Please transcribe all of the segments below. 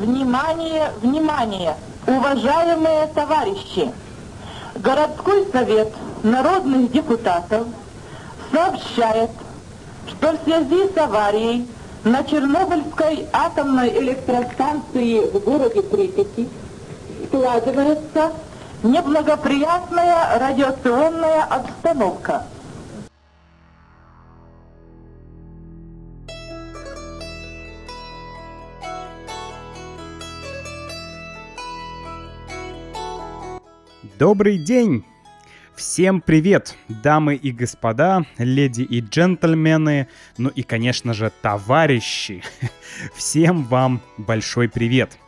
Внимание, внимание, уважаемые товарищи! Городской совет народных депутатов сообщает, что в связи с аварией на Чернобыльской атомной электростанции в городе Припяти складывается неблагоприятная радиационная обстановка. Добрый день! Всем привет, дамы и господа, леди и джентльмены, ну и, конечно же, товарищи. Всем вам большой привет.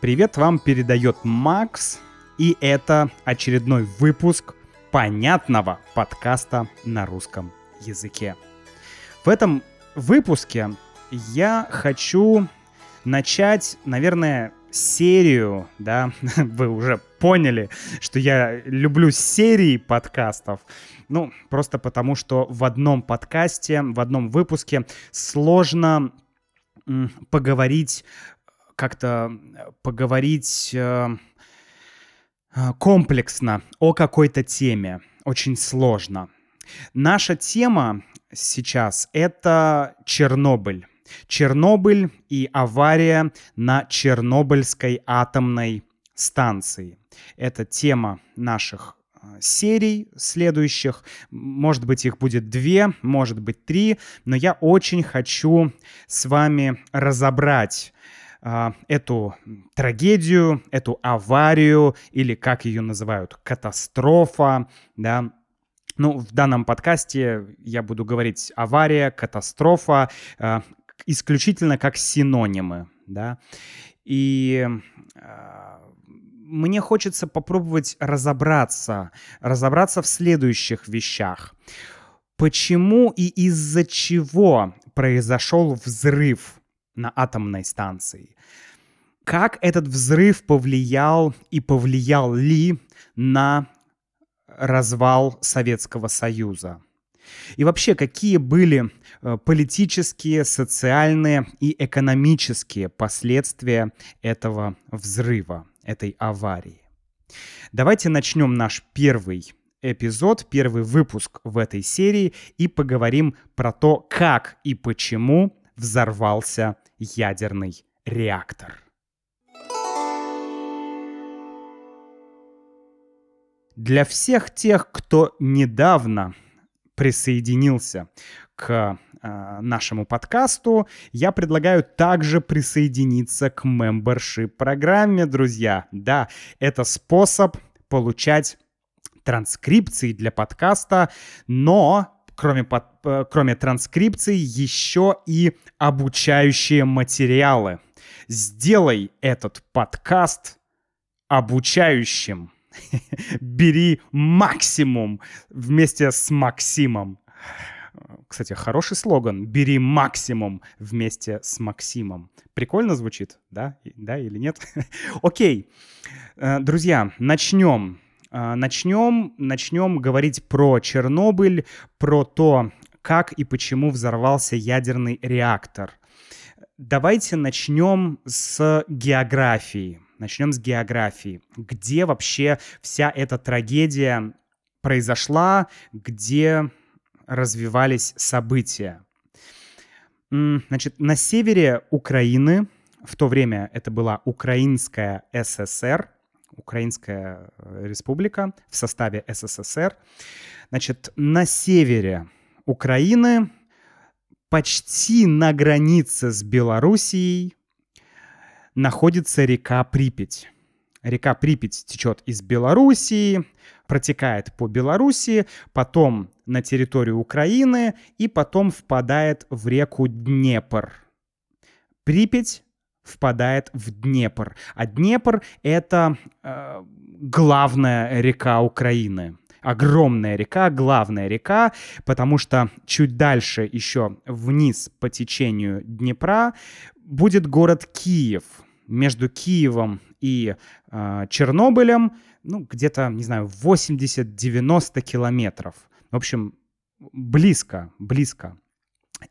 Привет вам передает Макс, и это очередной выпуск понятного подкаста на русском языке. В этом выпуске я хочу начать, наверное, серию, да, вы уже поняли, что я люблю серии подкастов. Ну, просто потому, что в одном подкасте, в одном выпуске сложно поговорить, как-то поговорить э, э, комплексно о какой-то теме. Очень сложно. Наша тема сейчас — это Чернобыль. Чернобыль и авария на Чернобыльской атомной станции. Это тема наших э, серий следующих. Может быть, их будет две, может быть, три, но я очень хочу с вами разобрать э, эту трагедию, эту аварию, или как ее называют, катастрофа, да, ну, в данном подкасте я буду говорить авария, катастрофа, э, исключительно как синонимы, да. И э, мне хочется попробовать разобраться, разобраться в следующих вещах. Почему и из-за чего произошел взрыв на атомной станции? Как этот взрыв повлиял и повлиял ли на развал Советского Союза? И вообще, какие были политические, социальные и экономические последствия этого взрыва, этой аварии? Давайте начнем наш первый эпизод, первый выпуск в этой серии и поговорим про то, как и почему взорвался ядерный реактор. Для всех тех, кто недавно присоединился к э, нашему подкасту, я предлагаю также присоединиться к membership программе, друзья. Да, это способ получать транскрипции для подкаста, но кроме, под, э, кроме транскрипции еще и обучающие материалы. Сделай этот подкаст обучающим. Бери максимум вместе с Максимом. Кстати, хороший слоган. Бери максимум вместе с Максимом. Прикольно звучит, да? Да или нет? Окей. Э, друзья, начнем. Э, начнем, начнем говорить про Чернобыль, про то, как и почему взорвался ядерный реактор. Давайте начнем с географии. Начнем с географии. Где вообще вся эта трагедия произошла, где развивались события? Значит, на севере Украины, в то время это была Украинская ССР, Украинская э, республика в составе СССР. Значит, на севере Украины, почти на границе с Белоруссией, находится река Припять. Река Припять течет из Белоруссии, протекает по Белоруссии, потом на территорию Украины и потом впадает в реку Днепр. Припять впадает в Днепр. А Днепр — это э, главная река Украины. Огромная река, главная река, потому что чуть дальше еще вниз по течению Днепра будет город Киев — между Киевом и э, Чернобылем, ну, где-то, не знаю, 80-90 километров. В общем, близко, близко.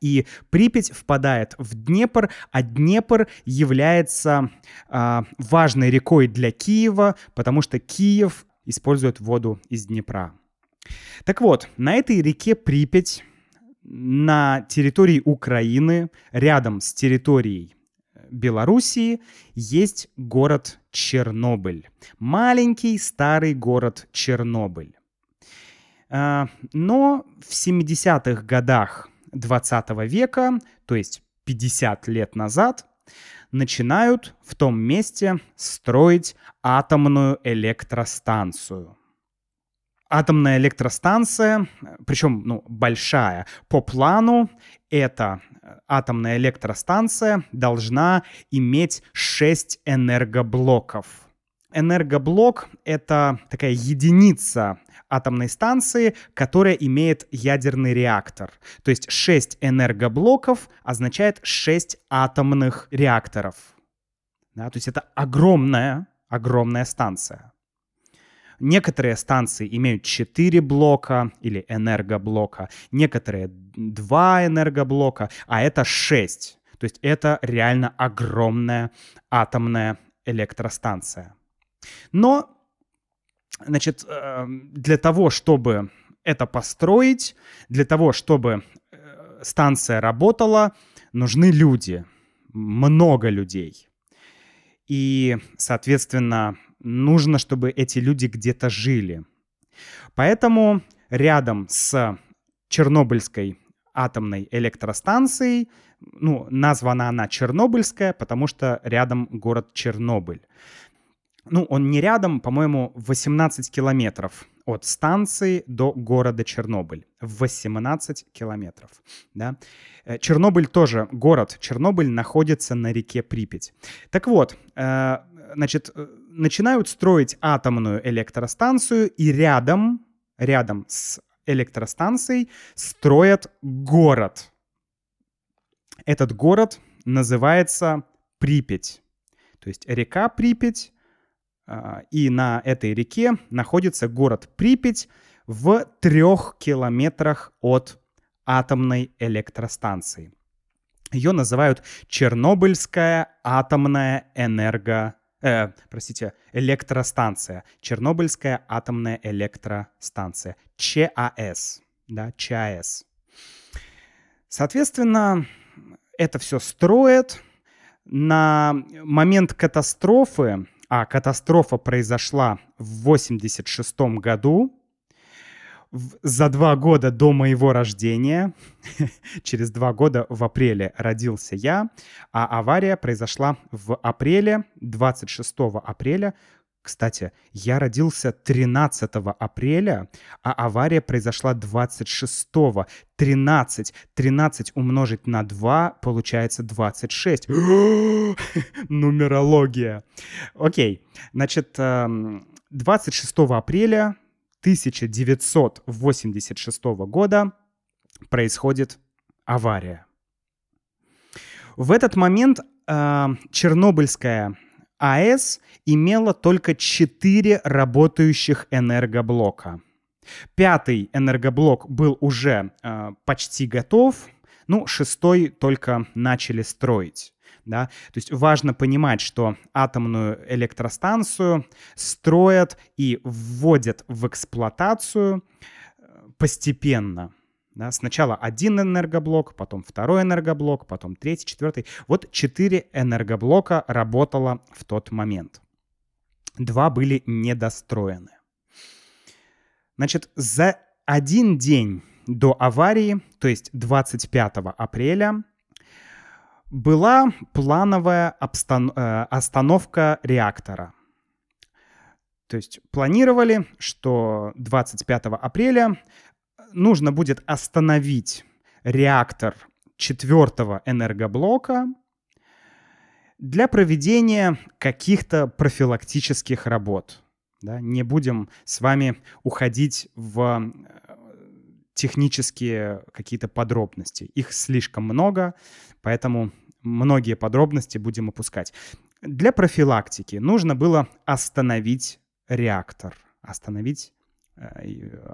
И Припять впадает в Днепр, а Днепр является э, важной рекой для Киева, потому что Киев использует воду из Днепра. Так вот, на этой реке Припять, на территории Украины, рядом с территорией Белоруссии, есть город Чернобыль. Маленький старый город Чернобыль. А, но в 70-х годах 20 века, то есть 50 лет назад, начинают в том месте строить атомную электростанцию. Атомная электростанция, причем ну, большая, по плану эта атомная электростанция должна иметь 6 энергоблоков. Энергоблок — это такая единица атомной станции, которая имеет ядерный реактор. То есть 6 энергоблоков означает 6 атомных реакторов. Да, то есть это огромная, огромная станция. Некоторые станции имеют 4 блока или энергоблока, некоторые 2 энергоблока, а это 6. То есть это реально огромная атомная электростанция. Но Значит, эм, для того, чтобы это построить, для того, чтобы э, станция работала, нужны люди, много людей. И, соответственно, нужно, чтобы эти люди где-то жили. Поэтому рядом с Чернобыльской атомной электростанцией, ну, названа она Чернобыльская, потому что рядом город Чернобыль ну, он не рядом, по-моему, 18 километров от станции до города Чернобыль. 18 километров, да. Э, Чернобыль тоже, город Чернобыль находится на реке Припять. Так вот, э, значит, э, начинают строить атомную электростанцию, и рядом, рядом с электростанцией строят город. Этот город называется Припять. То есть река Припять и на этой реке находится город Припять в трех километрах от атомной электростанции. Ее называют Чернобыльская атомная энерго... Э, простите, электростанция. Чернобыльская атомная электростанция. ЧАЭС. Да, ЧАЭС. Соответственно, это все строят. На момент катастрофы а катастрофа произошла в 86 году, за два года до моего рождения, через два года в апреле родился я, а авария произошла в апреле, 26 апреля кстати, я родился 13 апреля, а авария произошла 26. 13. 13 умножить на 2 получается 26. Нумерология. Окей, значит, 26 эм, апреля 1986 года происходит авария. В этот момент э, Чернобыльская АЭС имела только 4 работающих энергоблока. Пятый энергоблок был уже э, почти готов, ну, шестой только начали строить. Да? То есть важно понимать, что атомную электростанцию строят и вводят в эксплуатацию э, постепенно. Да, сначала один энергоблок, потом второй энергоблок, потом третий, четвертый. Вот четыре энергоблока работало в тот момент. Два были недостроены. Значит, за один день до аварии, то есть 25 апреля, была плановая обстан- э, остановка реактора. То есть планировали, что 25 апреля нужно будет остановить реактор четвертого энергоблока для проведения каких-то профилактических работ. Да? Не будем с вами уходить в э, технические какие-то подробности. Их слишком много, поэтому многие подробности будем опускать. Для профилактики нужно было остановить реактор, остановить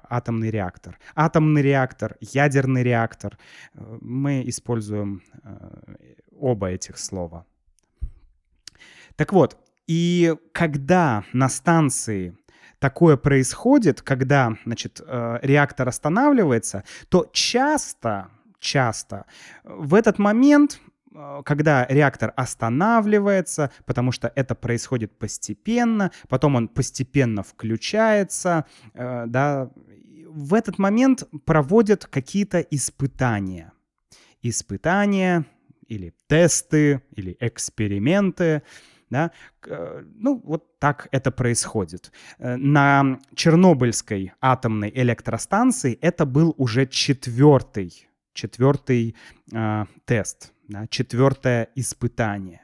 атомный реактор. Атомный реактор, ядерный реактор. Мы используем оба этих слова. Так вот, и когда на станции такое происходит, когда, значит, э, реактор останавливается, то часто, часто в этот момент э, когда реактор останавливается, потому что это происходит постепенно, потом он постепенно включается, э, да, в этот момент проводят какие-то испытания. Испытания или тесты, или эксперименты, да? Э, ну, вот так это происходит. Э, на Чернобыльской атомной электростанции это был уже четвертый, четвертый э, тест, да? четвертое испытание.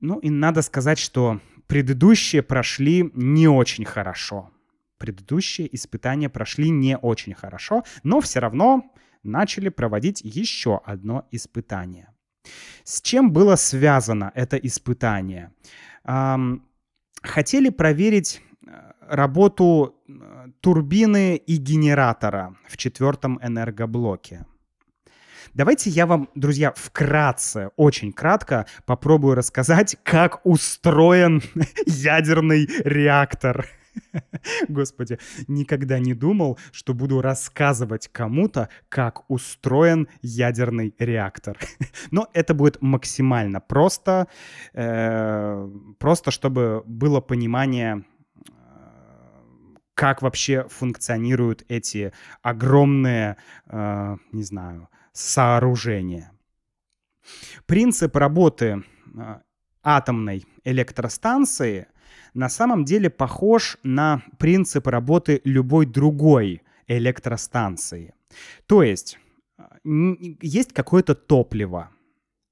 Ну и надо сказать, что предыдущие прошли не очень хорошо. Предыдущие испытания прошли не очень хорошо, но все равно начали проводить еще одно испытание. С чем было связано это испытание? Хотели проверить э, работу э, турбины и генератора в четвертом энергоблоке. Давайте я вам, друзья, вкратце, очень кратко попробую рассказать, как устроен ядерный реактор. Господи, никогда не думал, что буду рассказывать кому-то, как устроен ядерный реактор. Но это будет максимально просто, э, просто чтобы было понимание, э, как вообще функционируют эти огромные, э, не знаю, сооружения. Принцип работы э, атомной электростанции на самом деле похож на принцип работы любой другой электростанции. То есть а, есть какое-то топливо,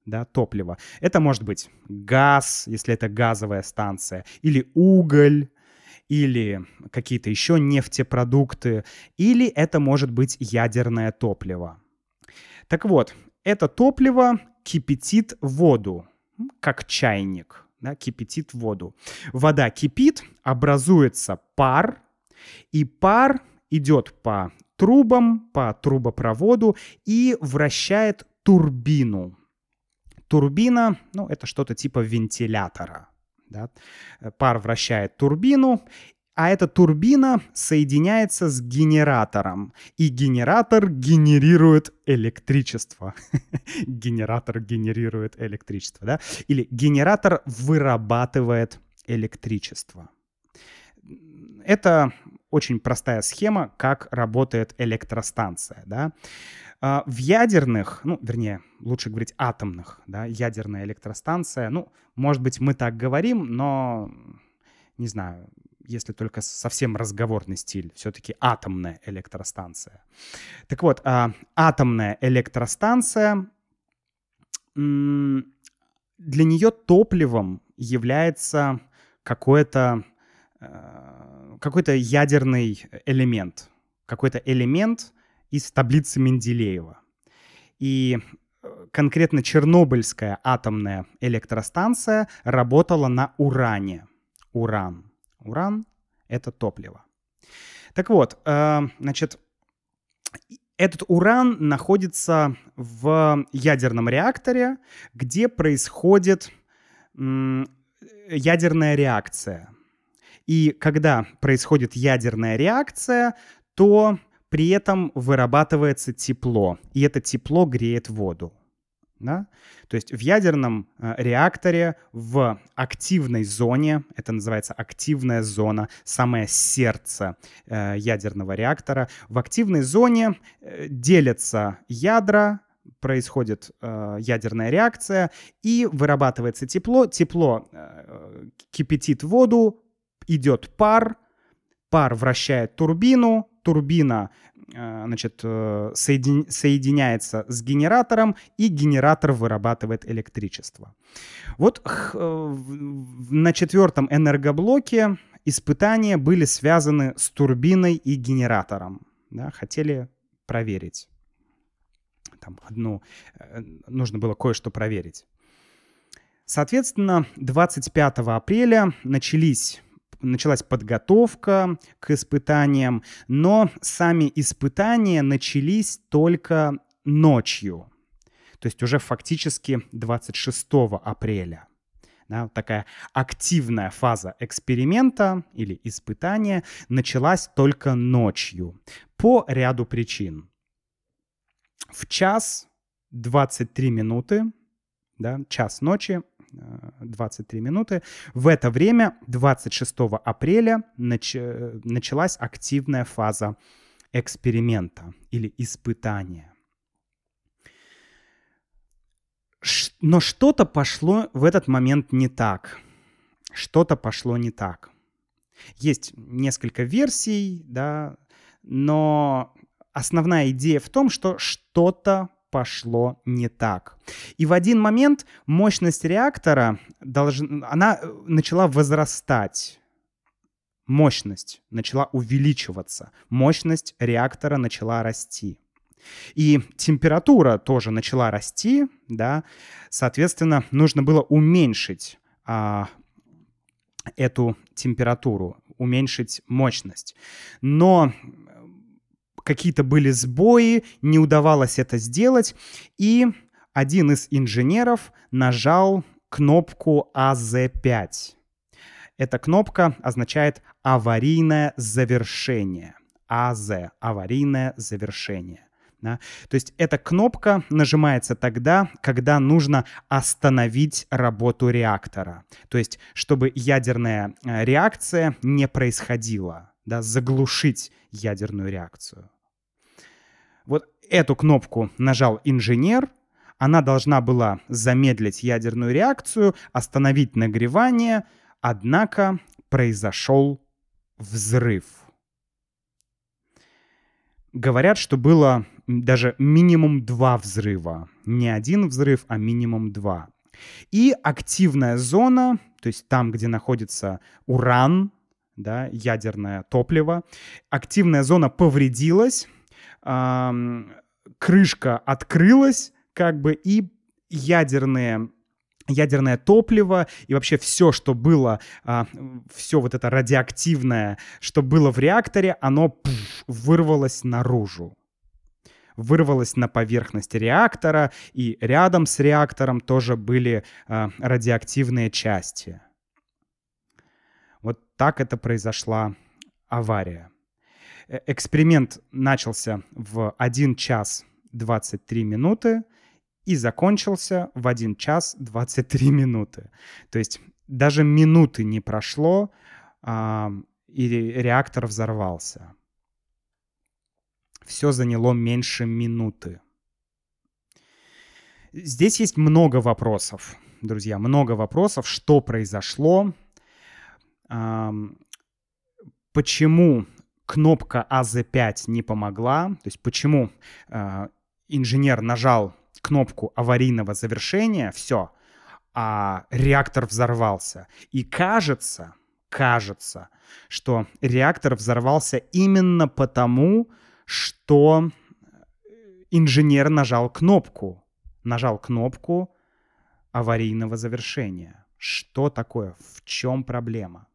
да, топливо. Это может быть газ, если это газовая станция, или уголь, или какие-то еще нефтепродукты, или это может быть ядерное топливо. Так вот, это топливо кипятит воду, как чайник да, кипятит воду. Вода кипит, образуется пар, и пар идет по трубам, по трубопроводу и вращает турбину. Турбина, ну, это что-то типа вентилятора. Да? Пар вращает турбину, а эта турбина соединяется с генератором, и генератор генерирует электричество. генератор генерирует электричество, да? Или генератор вырабатывает электричество. Это очень простая схема, как работает электростанция, да? А, в ядерных, ну, вернее, лучше говорить атомных, да, ядерная электростанция, ну, может быть, мы так говорим, но, не знаю, если только совсем разговорный стиль, все-таки атомная электростанция. Так вот, а, атомная электростанция, для нее топливом является какой-то э, какой-то ядерный элемент, какой-то элемент из таблицы Менделеева. И э, конкретно Чернобыльская атомная электростанция работала на уране. Уран. Уран — это топливо. Так вот, э, значит, этот уран находится в ядерном реакторе, где происходит ядерная реакция. И когда происходит ядерная реакция, то при этом вырабатывается тепло, и это тепло греет воду. Да? То есть в ядерном э, реакторе в активной зоне, это называется активная зона, самое сердце э, ядерного реактора, в активной зоне э, делятся ядра, происходит э, ядерная реакция и вырабатывается тепло. Тепло э, кипятит воду, идет пар, пар вращает турбину, турбина значит, э, соедин, соединяется с генератором, и генератор вырабатывает электричество. Вот э, на четвертом энергоблоке испытания были связаны с турбиной и генератором. Да, хотели проверить. Там одну, нужно было кое-что проверить. Соответственно, 25 апреля начались началась подготовка к испытаниям, но сами испытания начались только ночью, то есть уже фактически 26 апреля. Да, такая активная фаза эксперимента или испытания началась только ночью по ряду причин. В час 23 минуты, да, час ночи, 23 э, минуты. В это время, 26 апреля, нач... началась активная фаза эксперимента или испытания. Но что-то пошло в этот момент не так. Что-то пошло не так. Есть несколько версий, да, но основная идея в том, что что-то пошло не так. И в один момент мощность реактора долж... она э, начала возрастать. Мощность начала увеличиваться. Мощность реактора начала расти. И температура тоже начала расти, да, соответственно, нужно было уменьшить а, эту температуру, уменьшить мощность. Но какие-то были сбои, не удавалось это сделать, и один из инженеров нажал кнопку АЗ5. Эта кнопка означает аварийное завершение. АЗ – аварийное завершение. Да? То есть эта кнопка нажимается тогда, когда нужно остановить работу реактора. То есть чтобы ядерная э, реакция не происходила, да, заглушить ядерную реакцию. Вот эту кнопку нажал инженер, она должна была замедлить ядерную реакцию, остановить нагревание, однако произошел взрыв. Говорят, что было даже минимум два взрыва. Не один взрыв, а минимум два. И активная зона, то есть там, где находится уран, да, ядерное топливо, активная зона повредилась, эм, крышка открылась, как бы, и ядерные ядерное топливо и вообще все, что было, а, все вот это радиоактивное, что было в реакторе, оно пфф, вырвалось наружу. Вырвалось на поверхность реактора, и рядом с реактором тоже были а, радиоактивные части. Вот так это произошла авария. Э, эксперимент начался в 1 час 23 минуты и закончился в 1 час 23 минуты. То есть даже минуты не прошло, а, и реактор взорвался. Все заняло меньше минуты. Здесь есть много вопросов, друзья, много вопросов, что произошло, почему кнопка АЗ5 не помогла, то есть почему э, инженер нажал кнопку аварийного завершения, все, а реактор взорвался. И кажется, кажется, что реактор взорвался именно потому, что инженер нажал кнопку, нажал кнопку аварийного завершения. Что такое? В чем проблема?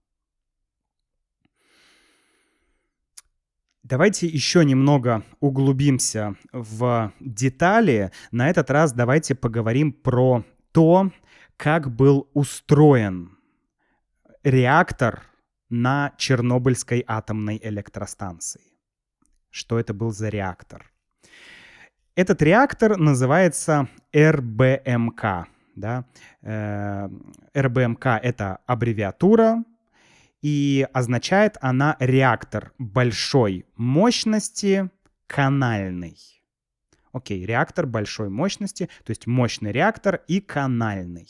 Давайте еще немного углубимся в детали. На этот раз давайте поговорим про то, как был устроен реактор на Чернобыльской атомной электростанции. Что это был за реактор? Этот реактор называется РБМК. Да? Э, РБМК — это аббревиатура и означает она реактор большой мощности канальный. Окей, реактор большой мощности, то есть мощный реактор и канальный.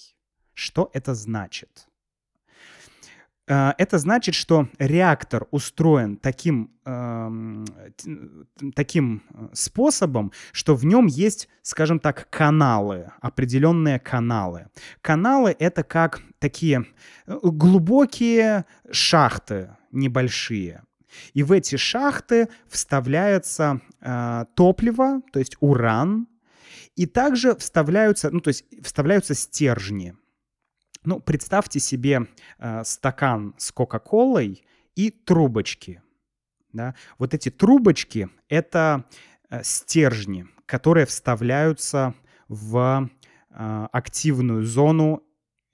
Что это значит? Э, это значит, что реактор устроен таким, э, таким способом, что в нем есть, скажем так, каналы, определенные каналы. Каналы — это как такие э, глубокие шахты небольшие. И в эти шахты вставляется э, топливо, то есть уран, и также вставляются, ну, то есть вставляются стержни — Ну, представьте себе э, стакан с Кока-Колой и трубочки. Да? Вот эти трубочки — это э, стержни, которые вставляются в э, активную зону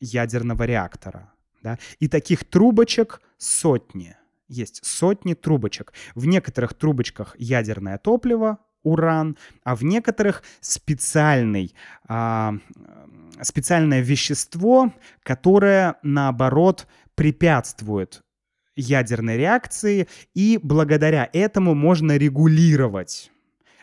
ядерного реактора. Да? И таких трубочек сотни. Есть сотни трубочек. В некоторых трубочках ядерное топливо, уран, а в некоторых специальный, а, специальное вещество, которое, наоборот, препятствует ядерной реакции, и благодаря этому можно регулировать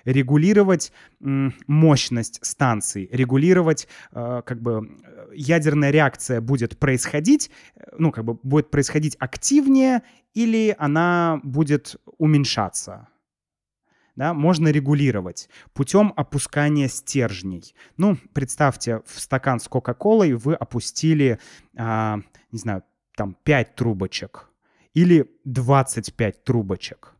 регулировать мощность станций, регулировать, э, как бы, ядерная реакция будет происходить, э, ну, как бы, будет происходить активнее или она будет уменьшаться да, можно регулировать путем опускания стержней. Ну, представьте, в стакан с Кока-Колой вы опустили, а, не знаю, там 5 трубочек или 25 трубочек.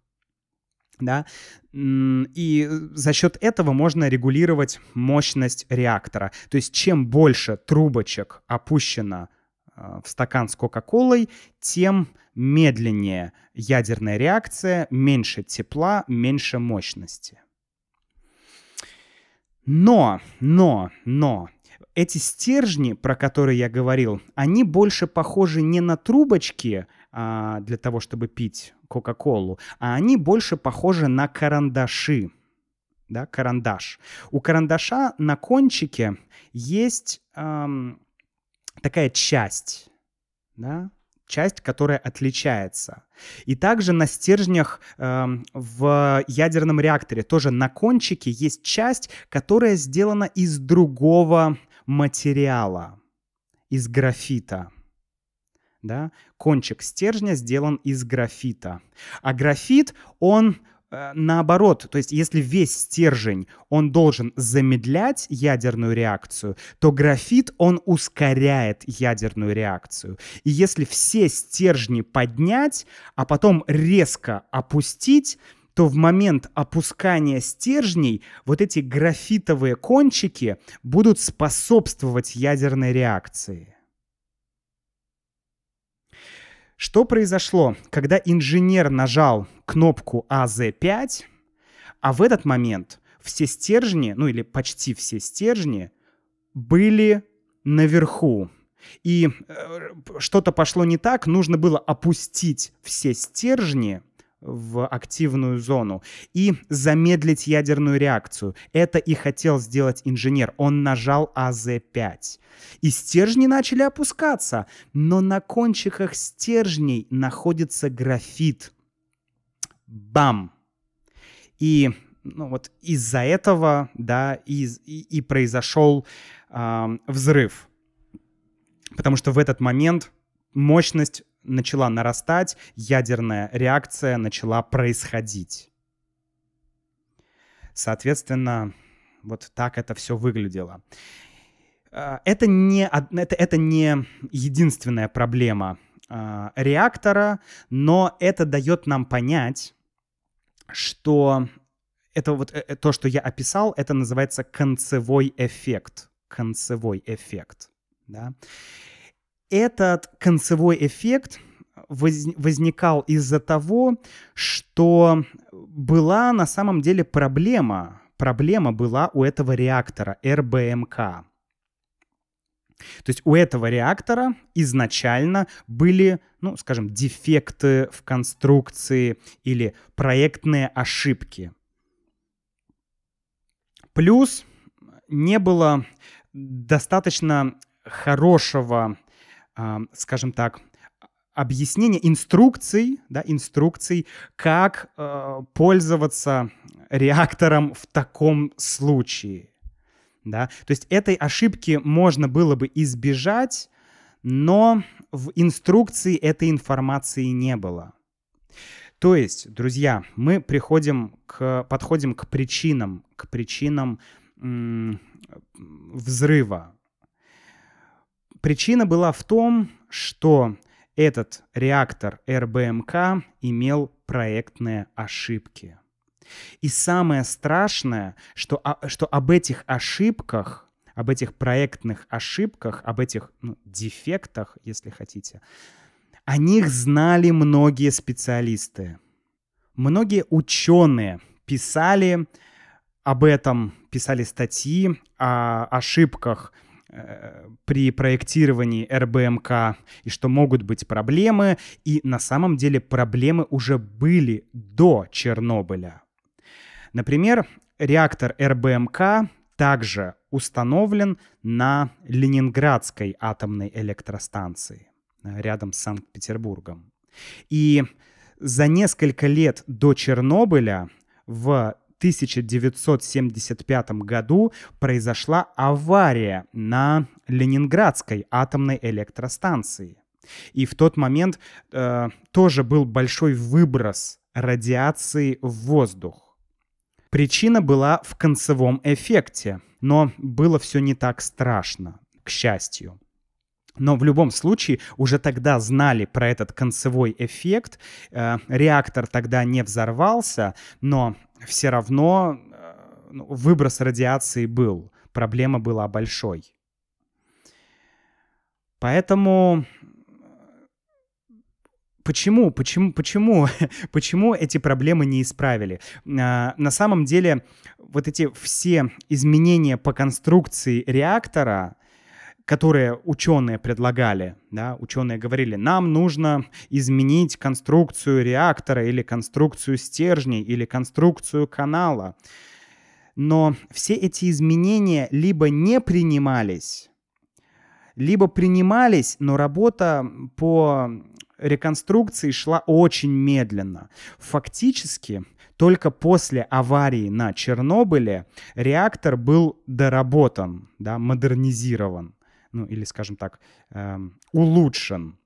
Да? И за счет этого можно регулировать мощность реактора. То есть чем больше трубочек опущено в стакан с Кока-Колой, тем медленнее ядерная реакция, меньше тепла, меньше мощности. Но, но, но, эти стержни, про которые я говорил, они больше похожи не на трубочки а, для того, чтобы пить Кока-Колу, а они больше похожи на карандаши. Да, карандаш. У карандаша на кончике есть эм, такая часть, да, часть, которая отличается. И также на стержнях э, в ядерном реакторе, тоже на кончике есть часть, которая сделана из другого материала, из графита. Да? Кончик стержня сделан из графита. А графит, он наоборот, то есть если весь стержень, он должен замедлять ядерную реакцию, то графит, он ускоряет ядерную реакцию. И если все стержни поднять, а потом резко опустить, то в момент опускания стержней вот эти графитовые кончики будут способствовать ядерной реакции. Что произошло, когда инженер нажал кнопку АЗ5, а в этот момент все стержни, ну или почти все стержни, были наверху. И э, что-то пошло не так, нужно было опустить все стержни в активную зону и замедлить ядерную реакцию. Это и хотел сделать инженер. Он нажал АЗ-5. И стержни начали опускаться, но на кончиках стержней находится графит. Бам! И ну, вот из-за этого, да, и, и, произошел э, взрыв. Потому что в этот момент мощность начала нарастать, ядерная реакция начала происходить. Соответственно, вот так это все выглядело. А, это не, это, это не единственная проблема э, реактора, но это дает нам понять, что это вот э, то, что я описал, это называется концевой эффект. Концевой эффект. Да? Этот концевой эффект возникал из-за того, что была на самом деле проблема. Проблема была у этого реактора РБМК. То есть у этого реактора изначально были, ну, скажем, дефекты в конструкции или проектные ошибки. Плюс не было достаточно хорошего скажем так, объяснение инструкций, да, инструкций, как э, пользоваться реактором в таком случае. Да? То есть этой ошибки можно было бы избежать, но в инструкции этой информации не было. То есть, друзья, мы приходим к, подходим к причинам, к причинам м- взрыва, Причина была в том, что этот реактор РБМК имел проектные ошибки. И самое страшное, что, что об этих ошибках, об этих проектных ошибках, об этих ну, дефектах, если хотите, о них знали многие специалисты. Многие ученые писали об этом, писали статьи о ошибках при проектировании РБМК и что могут быть проблемы. И на самом деле проблемы уже были до Чернобыля. Например, реактор РБМК также установлен на Ленинградской атомной электростанции рядом с Санкт-Петербургом. И за несколько лет до Чернобыля в 1975 году произошла авария на Ленинградской атомной электростанции. И в тот момент э, тоже был большой выброс радиации в воздух. Причина была в концевом эффекте, но было все не так страшно, к счастью. Но в любом случае уже тогда знали про этот концевой эффект. Э, реактор тогда не взорвался, но все равно э, ну, выброс радиации был. Проблема была большой. Поэтому почему, почему, почему, почему эти проблемы не исправили? А, на самом деле, вот эти все изменения по конструкции реактора, которые ученые предлагали, да, ученые говорили, нам нужно изменить конструкцию реактора или конструкцию стержней или конструкцию канала. Но все эти изменения либо не принимались, либо принимались, но работа по реконструкции шла очень медленно. Фактически, только после аварии на Чернобыле реактор был доработан, да, модернизирован ну или, скажем так, эм, улучшен.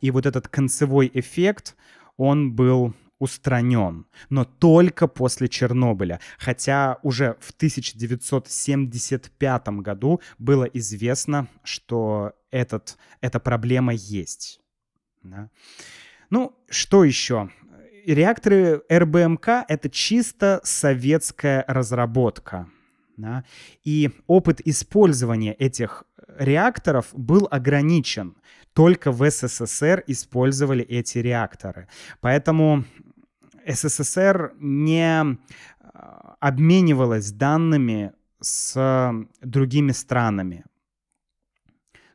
И вот этот концевой эффект, он был устранен, но только после Чернобыля. Хотя уже в 1975 году было известно, что этот, эта проблема есть. Да? Ну, что еще? Реакторы РБМК — это чисто советская разработка. Да? И опыт использования этих реакторов был ограничен. Только в СССР использовали эти реакторы. Поэтому СССР не а, обменивалась данными с другими странами,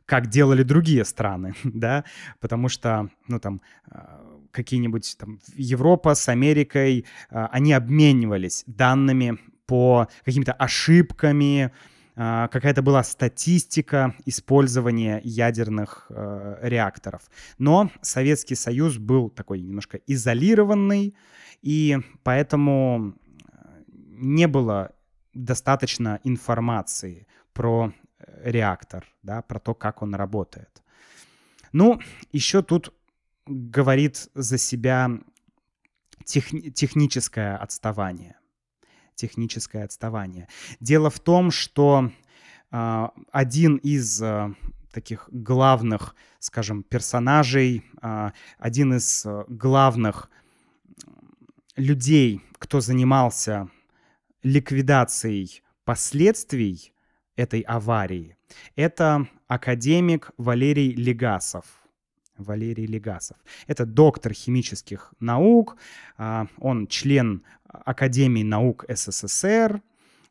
как делали другие страны, да, потому что, ну, там, а, какие-нибудь там Европа с Америкой, а, они обменивались данными по каким-то ошибками, какая-то была статистика использования ядерных э, реакторов. Но Советский Союз был такой немножко изолированный, и поэтому э, не было достаточно информации про э, реактор, да, про то, как он работает. Ну, еще тут говорит за себя тех, техническое отставание техническое отставание. Дело в том, что э, один из э, таких главных, скажем, персонажей, э, один из главных людей, кто занимался ликвидацией последствий этой аварии, это академик Валерий Легасов. Валерий Легасов. Это доктор химических наук, он член Академии наук СССР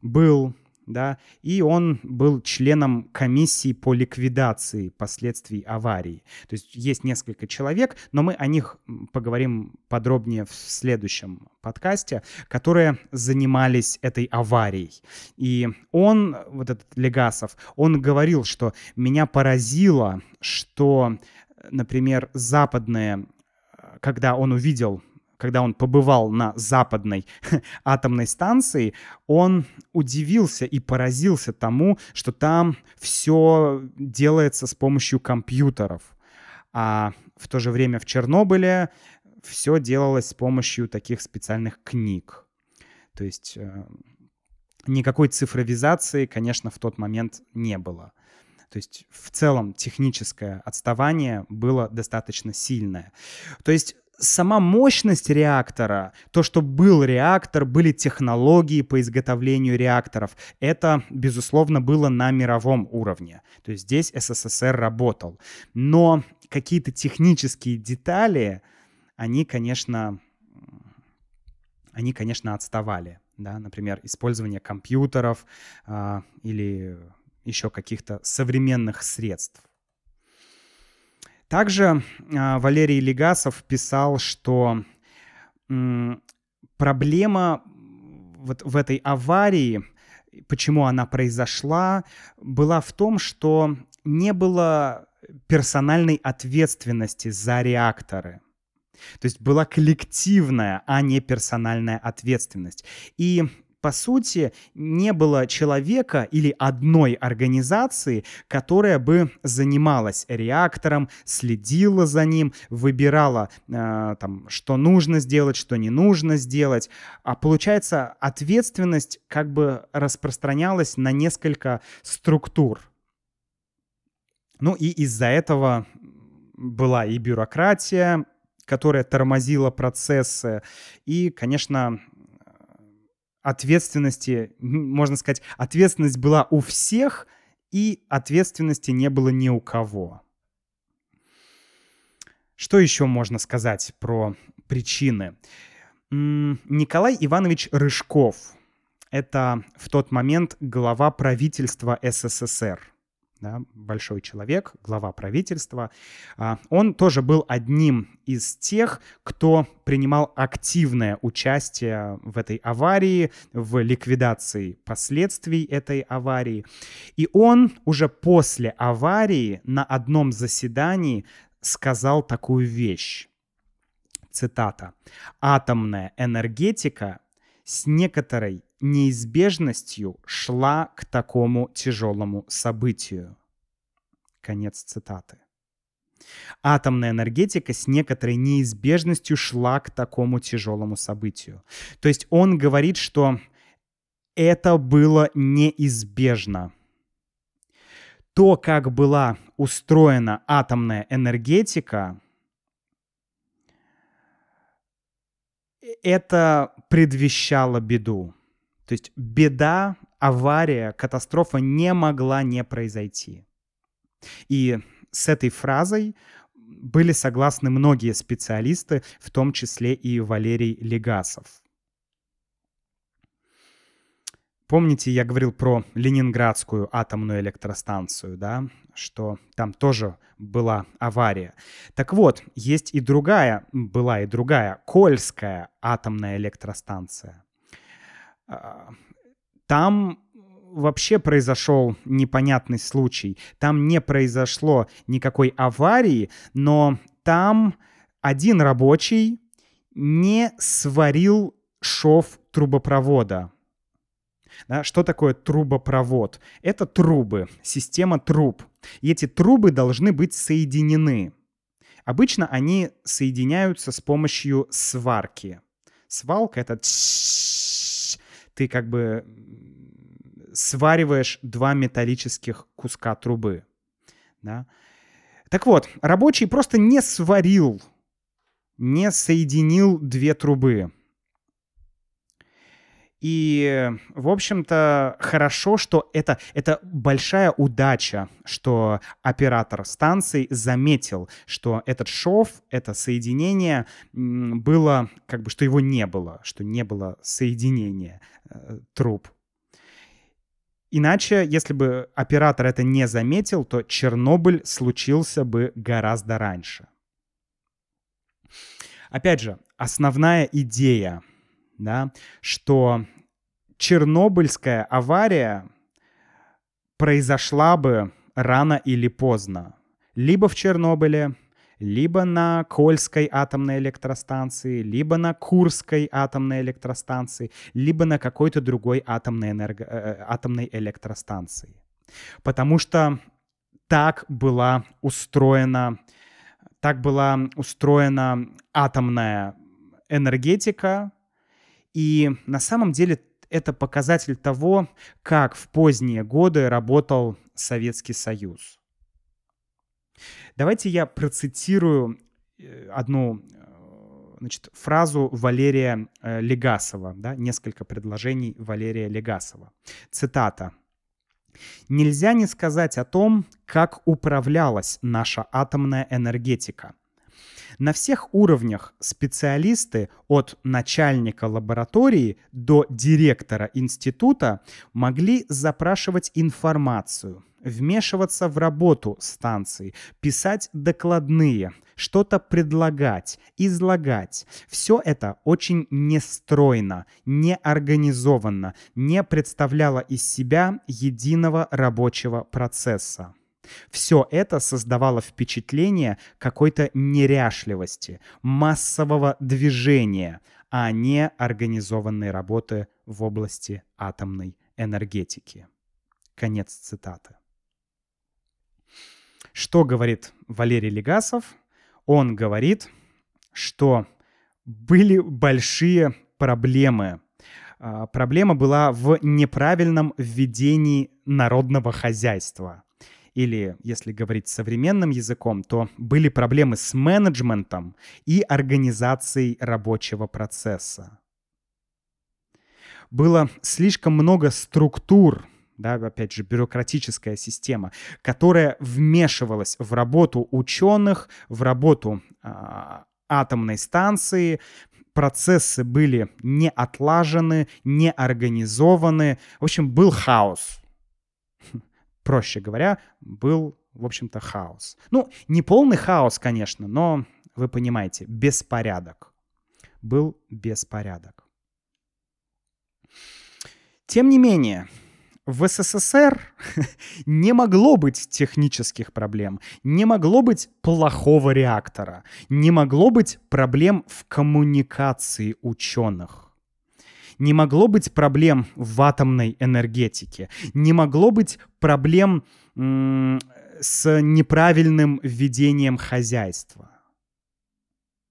был, да, и он был членом комиссии по ликвидации последствий аварии. То есть есть несколько человек, но мы о них поговорим подробнее в следующем подкасте, которые занимались этой аварией. И он, вот этот Легасов, он говорил, что меня поразило, что, например, западные когда он увидел когда он побывал на западной атомной станции, он удивился и поразился тому, что там все делается с помощью компьютеров. А в то же время в Чернобыле все делалось с помощью таких специальных книг. То есть э, никакой цифровизации, конечно, в тот момент не было. То есть в целом техническое отставание было достаточно сильное. То есть сама мощность реактора, то, что был реактор, были технологии по изготовлению реакторов, это, безусловно, было на мировом уровне. То есть здесь СССР работал. Но какие-то технические детали, они, конечно, они, конечно, отставали. Да? Например, использование компьютеров а, или еще каких-то современных средств. Также а, Валерий Легасов писал, что проблема вот в этой аварии, почему она произошла, была в том, что не было персональной ответственности за реакторы. То есть была коллективная, а не персональная ответственность. И по сути, не было человека или одной организации, которая бы занималась реактором, следила за ним, выбирала, э, там, что нужно сделать, что не нужно сделать. А получается, ответственность как бы распространялась на несколько структур. Ну и из-за этого была и бюрократия, которая тормозила процессы, и, конечно, ответственности, можно сказать, ответственность была у всех, и ответственности не было ни у кого. Что еще можно сказать про причины? Николай Иванович Рыжков – это в тот момент глава правительства СССР да, большой человек, глава правительства, а, он тоже был одним из тех, кто принимал активное участие в этой аварии, в ликвидации последствий этой аварии. И он уже после аварии на одном заседании сказал такую вещь. Цитата. «Атомная энергетика с некоторой неизбежностью шла к такому тяжелому событию. Конец цитаты. Атомная энергетика с некоторой неизбежностью шла к такому тяжелому событию. То есть он говорит, что это было неизбежно. То, как была устроена атомная энергетика, это предвещало беду. То есть беда, авария, катастрофа не могла не произойти. И с этой фразой были согласны многие специалисты, в том числе и Валерий Легасов. Помните, я говорил про Ленинградскую атомную электростанцию, да, что там тоже была авария. Так вот, есть и другая, была и другая, Кольская атомная электростанция. А, там вообще произошел непонятный случай. Там не произошло никакой аварии, но там один рабочий не сварил шов трубопровода. Да, что такое трубопровод? Это трубы, система труб. И эти трубы должны быть соединены. Обычно они соединяются с помощью сварки. Свалка — это ты как бы свариваешь два металлических куска трубы. Да? Так вот, рабочий просто не сварил, не соединил две трубы. И, в общем-то, хорошо, что это, это большая удача, что оператор станции заметил, что этот шов, это соединение было, как бы, что его не было, что не было соединения э, труб. Иначе, если бы оператор это не заметил, то Чернобыль случился бы гораздо раньше. Опять же, основная идея, да, что Чернобыльская авария произошла бы рано или поздно. Либо в Чернобыле, либо на Кольской атомной электростанции, либо на Курской атомной электростанции, либо на какой-то другой атомной, энерго... Э, э, атомной электростанции. Потому что так была устроена, так была устроена атомная энергетика, и на самом деле это показатель того, как в поздние годы работал Советский Союз. Давайте я процитирую э, одну значит, фразу Валерия э, Легасова, да, несколько предложений Валерия Легасова. Цитата. Нельзя не сказать о том, как управлялась наша атомная энергетика. На всех уровнях специалисты от начальника лаборатории до директора института могли запрашивать информацию, вмешиваться в работу станции, писать докладные, что-то предлагать, излагать. Все это очень нестройно, неорганизованно, не представляло из себя единого рабочего процесса. Все это создавало впечатление какой-то неряшливости, массового движения, а не организованной работы в области атомной энергетики. Конец цитаты. Что говорит Валерий Легасов? Он говорит, что были большие проблемы. А, проблема была в неправильном введении народного хозяйства. Или, если говорить современным языком, то были проблемы с менеджментом и организацией рабочего процесса. Было слишком много структур, да, опять же, бюрократическая система, которая вмешивалась в работу ученых, в работу а, атомной станции, процессы были не отлажены, не организованы. В общем, был хаос. Проще говоря, был, в общем-то, хаос. Ну, не полный хаос, конечно, но вы понимаете, беспорядок. Был беспорядок. Тем не менее, в СССР не могло быть технических проблем, не могло быть плохого реактора, не могло быть проблем в коммуникации ученых. Не могло быть проблем в атомной энергетике, не могло быть проблем с неправильным ведением хозяйства.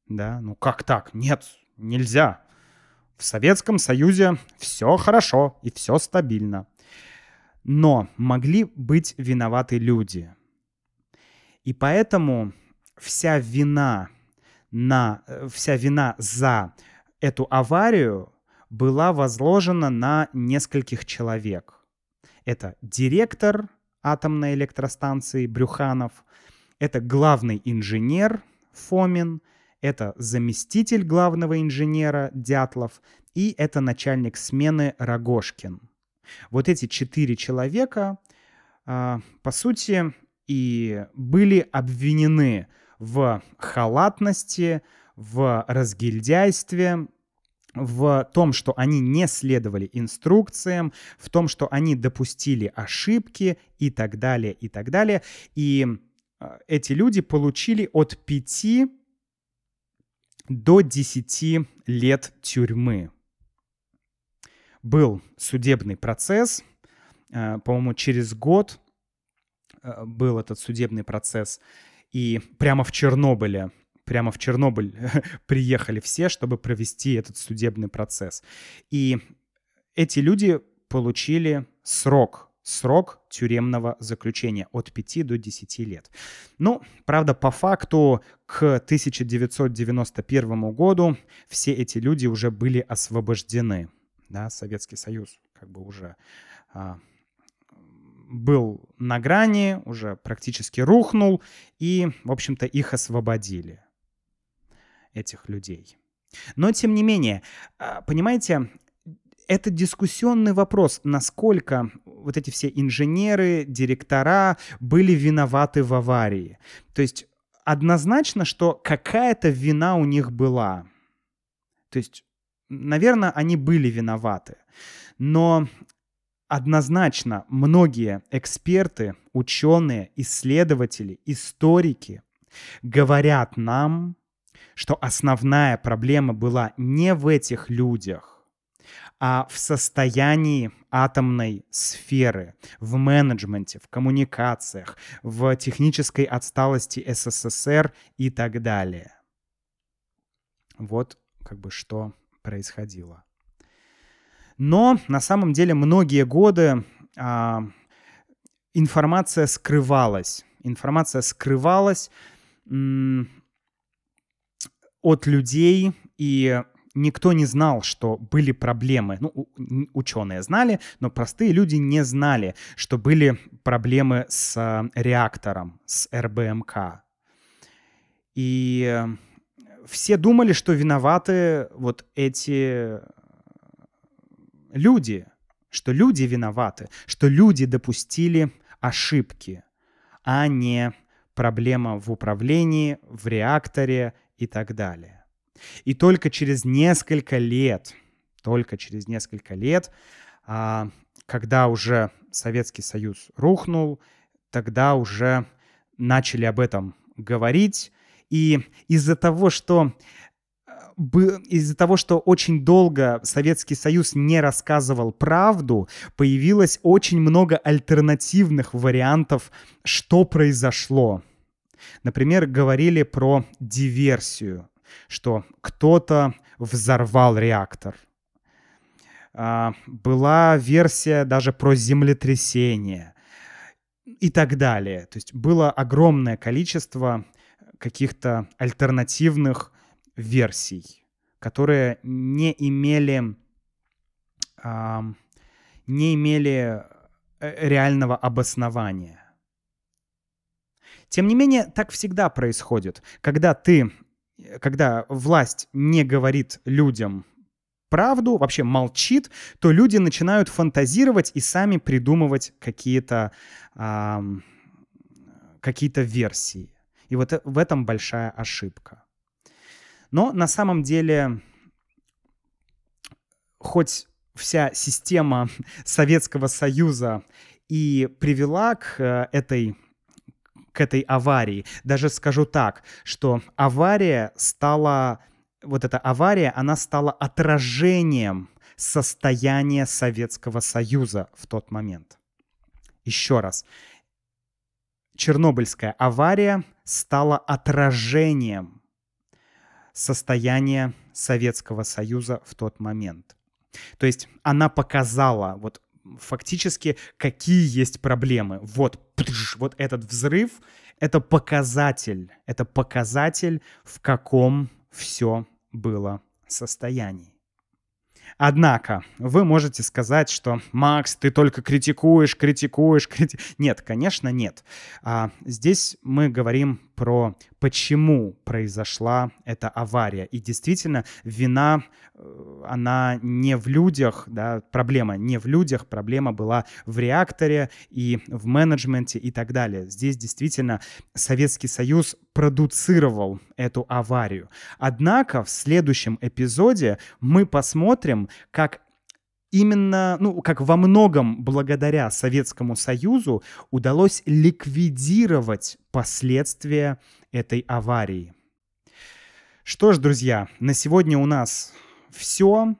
Да, ну как так? Нет, нельзя. В Советском Союзе все хорошо и все стабильно. Но могли быть виноваты люди. И поэтому вся вина, на, э, вся вина за эту аварию была возложена на нескольких человек. Это директор атомной электростанции Брюханов, это главный инженер Фомин, это заместитель главного инженера Дятлов и это начальник смены Рогошкин – вот эти четыре человека, а, по сути, и были обвинены в халатности, в разгильдяйстве, в том, что они не следовали инструкциям, в том, что они допустили ошибки и так далее, и так далее. И а, эти люди получили от 5 до 10 лет тюрьмы был судебный процесс, э, по-моему, через год э, был этот судебный процесс, и прямо в Чернобыле, прямо в Чернобыль приехали все, чтобы провести этот судебный процесс. И эти люди получили срок, срок тюремного заключения от 5 до 10 лет. Ну, правда, по факту к 1991 году все эти люди уже были освобождены да, Советский Союз как бы уже а, был на грани, уже практически рухнул, и, в общем-то, их освободили, этих людей. Но, тем не менее, а, понимаете, это дискуссионный вопрос, насколько вот эти все инженеры, директора были виноваты в аварии. То есть однозначно, что какая-то вина у них была. То есть наверное, они были виноваты. Но однозначно многие эксперты, ученые, исследователи, историки говорят нам, что основная проблема была не в этих людях, а в состоянии атомной сферы, в менеджменте, в коммуникациях, в технической отсталости СССР и так далее. Вот как бы что происходило. Но на самом деле многие годы а, информация скрывалась. Информация скрывалась. От людей, и никто не знал, что были проблемы. Ну, ученые знали, но простые люди не знали, что были проблемы с э, реактором, с РБМК. И все думали, что виноваты вот эти люди, что люди виноваты, что люди допустили ошибки, а не проблема в управлении, в реакторе и так далее. И только через несколько лет, только через несколько лет, а, когда уже Советский Союз рухнул, тогда уже начали об этом говорить. И из-за того, что из-за того, что очень долго Советский Союз не рассказывал правду, появилось очень много альтернативных вариантов, что произошло. Например, говорили про диверсию, что кто-то взорвал реактор. А, была версия даже про землетрясение и так далее. То есть было огромное количество каких-то альтернативных версий, которые не имели, не имели э, реального обоснования. Тем не менее, так всегда происходит. Когда ты, когда власть не говорит людям правду, вообще молчит, то люди начинают фантазировать и сами придумывать какие-то э, какие-то версии. И вот в этом большая ошибка. Но на самом деле, хоть вся система Советского Союза и привела к э, этой к этой аварии. Даже скажу так, что авария стала, вот эта авария, она стала отражением состояния Советского Союза в тот момент. Еще раз. Чернобыльская авария стала отражением состояние Советского Союза в тот момент. То есть она показала вот фактически, какие есть проблемы. Вот, вот этот взрыв — это показатель, это показатель, в каком все было состоянии. Однако, вы можете сказать, что «Макс, ты только критикуешь, критикуешь, крити...» Нет, конечно, нет. А, здесь мы говорим про почему произошла эта авария. И действительно, вина, э, она не в людях, да, проблема не в людях, проблема была в реакторе и в менеджменте и так далее. Здесь действительно Советский Союз продуцировал эту аварию. Однако в следующем эпизоде мы посмотрим, как именно, ну, как во многом благодаря Советскому Союзу удалось ликвидировать последствия этой аварии. Что ж, друзья, на сегодня у нас все.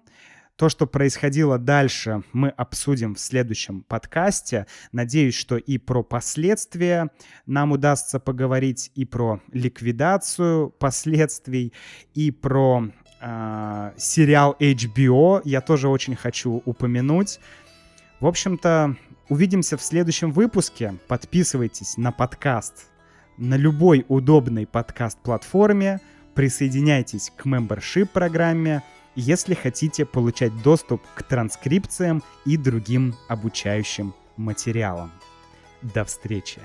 То, что происходило дальше, мы обсудим в следующем подкасте. Надеюсь, что и про последствия нам удастся поговорить, и про ликвидацию последствий, и про э, сериал HBO. Я тоже очень хочу упомянуть. В общем-то, увидимся в следующем выпуске. Подписывайтесь на подкаст на любой удобной подкаст-платформе. Присоединяйтесь к membership программе, если хотите получать доступ к транскрипциям и другим обучающим материалам. До встречи!